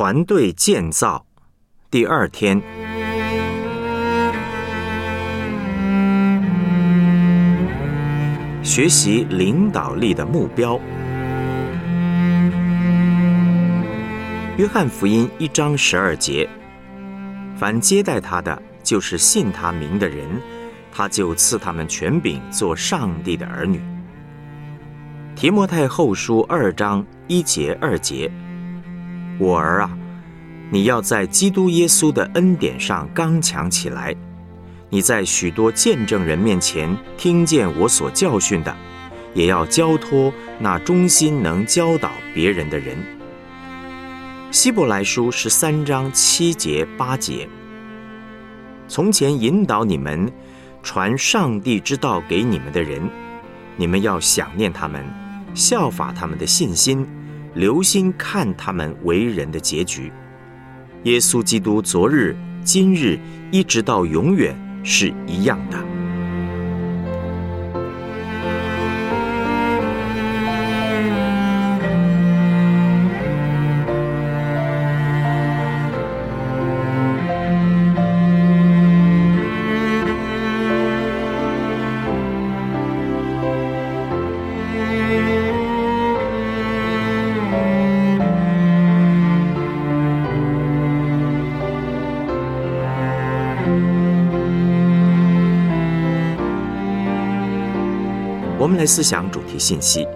团队建造第二天，学习领导力的目标。约翰福音一章十二节：凡接待他的，就是信他名的人，他就赐他们权柄，做上帝的儿女。提摩太后书二章一节二节：我儿啊，你要在基督耶稣的恩典上刚强起来。你在许多见证人面前听见我所教训的，也要交托那忠心能教导别人的人。希伯来书十三章七节八节：从前引导你们传上帝之道给你们的人，你们要想念他们。效法他们的信心，留心看他们为人的结局。耶稣基督昨日、今日一直到永远是一样的。们来思想主题信息。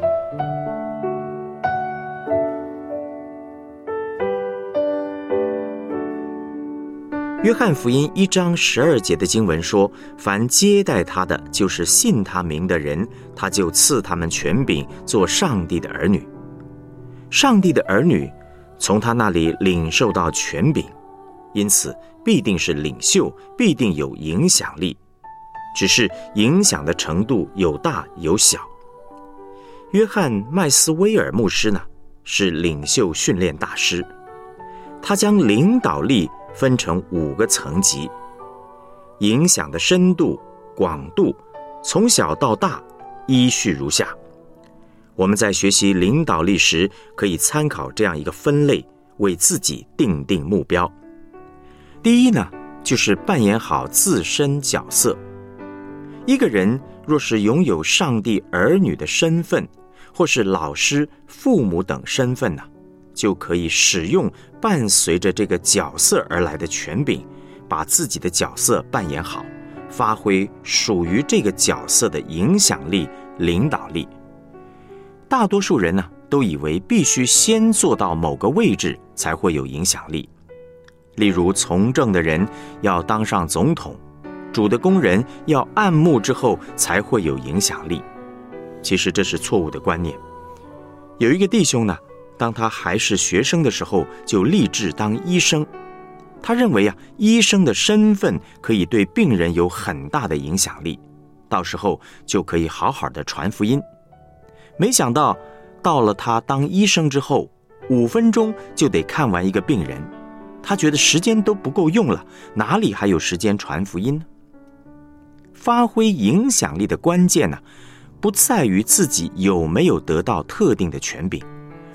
约翰福音一章十二节的经文说：“凡接待他的，就是信他名的人，他就赐他们权柄，做上帝的儿女。上帝的儿女从他那里领受到权柄，因此必定是领袖，必定有影响力。”只是影响的程度有大有小。约翰麦斯威尔牧师呢，是领袖训练大师，他将领导力分成五个层级，影响的深度、广度，从小到大，依序如下。我们在学习领导力时，可以参考这样一个分类，为自己定定目标。第一呢，就是扮演好自身角色。一个人若是拥有上帝儿女的身份，或是老师、父母等身份呢，就可以使用伴随着这个角色而来的权柄，把自己的角色扮演好，发挥属于这个角色的影响力、领导力。大多数人呢，都以为必须先做到某个位置才会有影响力，例如从政的人要当上总统。主的工人要按牧之后才会有影响力，其实这是错误的观念。有一个弟兄呢，当他还是学生的时候，就立志当医生。他认为啊，医生的身份可以对病人有很大的影响力，到时候就可以好好的传福音。没想到，到了他当医生之后，五分钟就得看完一个病人，他觉得时间都不够用了，哪里还有时间传福音呢？发挥影响力的关键呢，不在于自己有没有得到特定的权柄，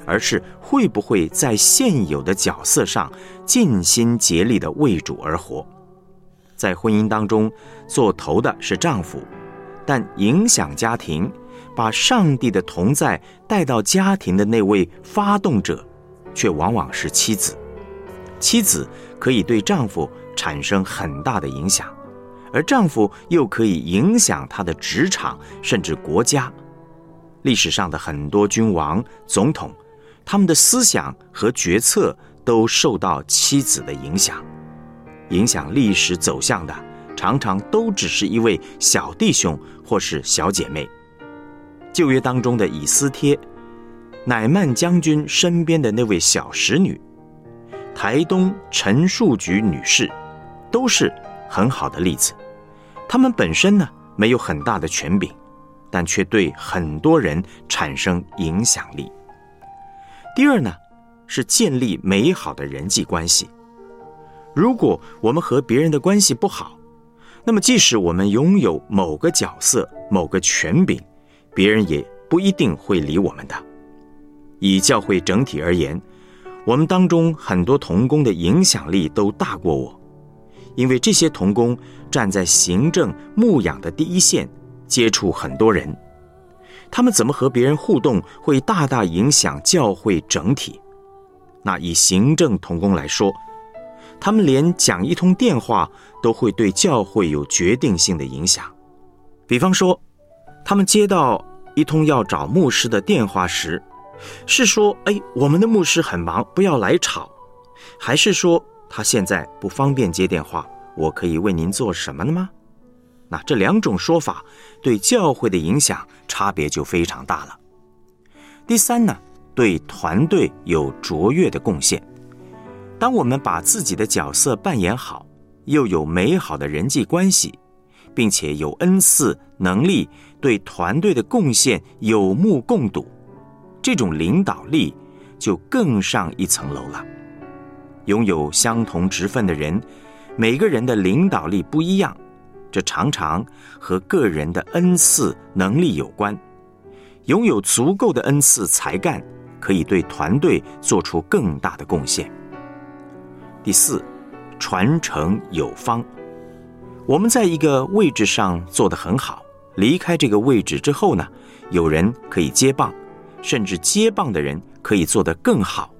而是会不会在现有的角色上尽心竭力的为主而活。在婚姻当中，做头的是丈夫，但影响家庭、把上帝的同在带到家庭的那位发动者，却往往是妻子。妻子可以对丈夫产生很大的影响。而丈夫又可以影响他的职场，甚至国家。历史上的很多君王、总统，他们的思想和决策都受到妻子的影响。影响历史走向的，常常都只是一位小弟兄或是小姐妹。旧约当中的以斯帖、乃曼将军身边的那位小使女、台东陈树菊女士，都是。很好的例子，他们本身呢没有很大的权柄，但却对很多人产生影响力。第二呢，是建立美好的人际关系。如果我们和别人的关系不好，那么即使我们拥有某个角色、某个权柄，别人也不一定会理我们的。以教会整体而言，我们当中很多童工的影响力都大过我，因为这些童工站在行政牧养的第一线，接触很多人，他们怎么和别人互动，会大大影响教会整体。那以行政童工来说，他们连讲一通电话都会对教会有决定性的影响。比方说，他们接到一通要找牧师的电话时。是说，哎，我们的牧师很忙，不要来吵，还是说他现在不方便接电话？我可以为您做什么呢吗？那这两种说法对教会的影响差别就非常大了。第三呢，对团队有卓越的贡献。当我们把自己的角色扮演好，又有美好的人际关系，并且有恩赐能力，对团队的贡献有目共睹。这种领导力就更上一层楼了。拥有相同职分的人，每个人的领导力不一样，这常常和个人的恩赐能力有关。拥有足够的恩赐才干，可以对团队做出更大的贡献。第四，传承有方。我们在一个位置上做得很好，离开这个位置之后呢，有人可以接棒。甚至接棒的人可以做得更好，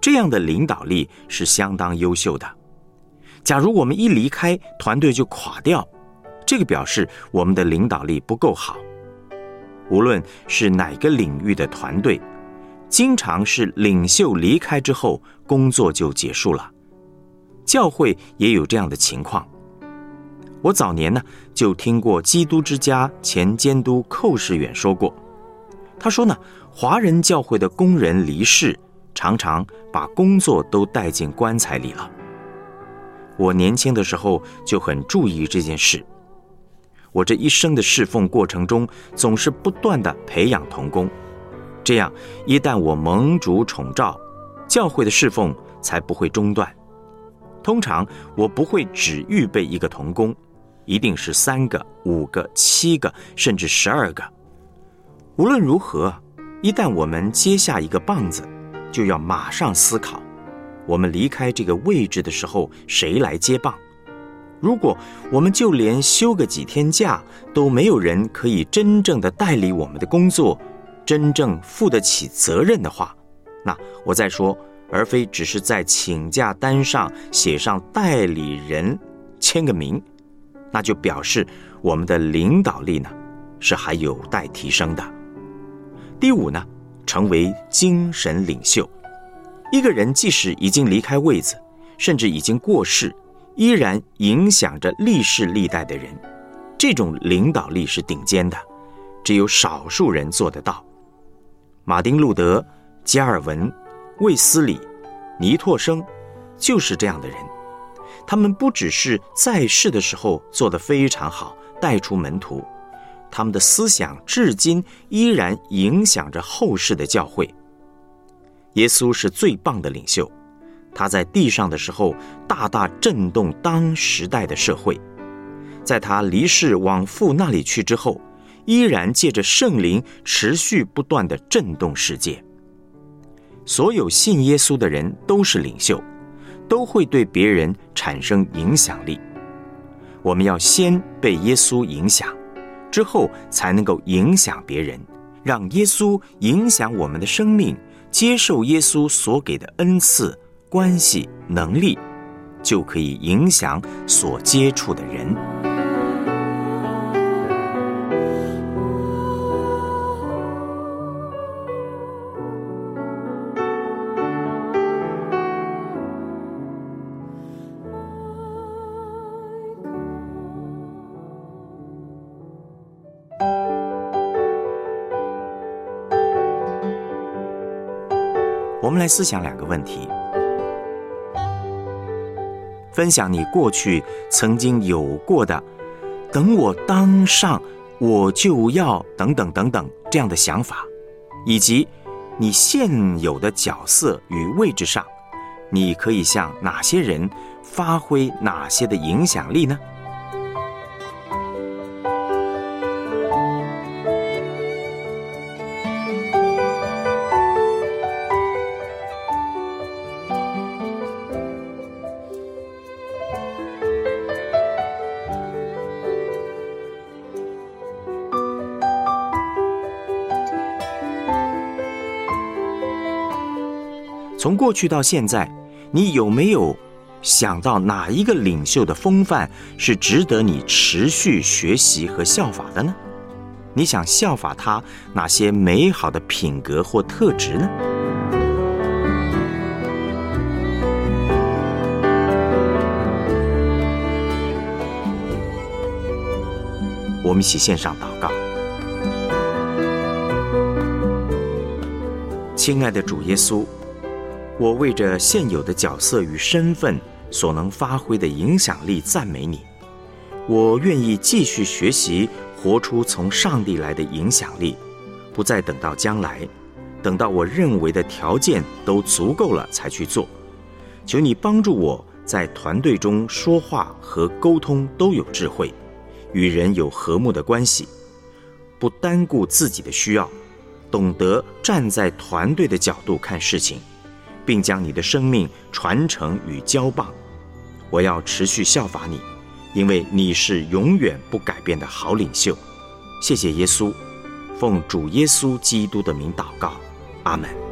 这样的领导力是相当优秀的。假如我们一离开，团队就垮掉，这个表示我们的领导力不够好。无论是哪个领域的团队，经常是领袖离开之后，工作就结束了。教会也有这样的情况。我早年呢就听过基督之家前监督寇世远说过。他说呢，华人教会的工人离世，常常把工作都带进棺材里了。我年轻的时候就很注意这件事。我这一生的侍奉过程中，总是不断的培养童工，这样一旦我蒙主宠召，教会的侍奉才不会中断。通常我不会只预备一个童工，一定是三个、五个、七个，甚至十二个。无论如何，一旦我们接下一个棒子，就要马上思考：我们离开这个位置的时候，谁来接棒？如果我们就连休个几天假都没有人可以真正的代理我们的工作，真正负得起责任的话，那我再说，而非只是在请假单上写上代理人签个名，那就表示我们的领导力呢是还有待提升的。第五呢，成为精神领袖。一个人即使已经离开位子，甚至已经过世，依然影响着历世历代的人。这种领导力是顶尖的，只有少数人做得到。马丁·路德、加尔文、卫斯理、尼托生，就是这样的人。他们不只是在世的时候做得非常好，带出门徒。他们的思想至今依然影响着后世的教会。耶稣是最棒的领袖，他在地上的时候大大震动当时代的社会，在他离世往父那里去之后，依然借着圣灵持续不断的震动世界。所有信耶稣的人都是领袖，都会对别人产生影响力。我们要先被耶稣影响。之后才能够影响别人，让耶稣影响我们的生命，接受耶稣所给的恩赐、关系、能力，就可以影响所接触的人。们来思想两个问题：分享你过去曾经有过的“等我当上，我就要等等等等”这样的想法，以及你现有的角色与位置上，你可以向哪些人发挥哪些的影响力呢？从过去到现在，你有没有想到哪一个领袖的风范是值得你持续学习和效法的呢？你想效法他哪些美好的品格或特质呢？我们一起献上祷告。亲爱的主耶稣，我为着现有的角色与身份所能发挥的影响力赞美你。我愿意继续学习，活出从上帝来的影响力，不再等到将来，等到我认为的条件都足够了才去做。求你帮助我在团队中说话和沟通都有智慧。与人有和睦的关系，不单顾自己的需要，懂得站在团队的角度看事情，并将你的生命传承与交棒。我要持续效法你，因为你是永远不改变的好领袖。谢谢耶稣，奉主耶稣基督的名祷告，阿门。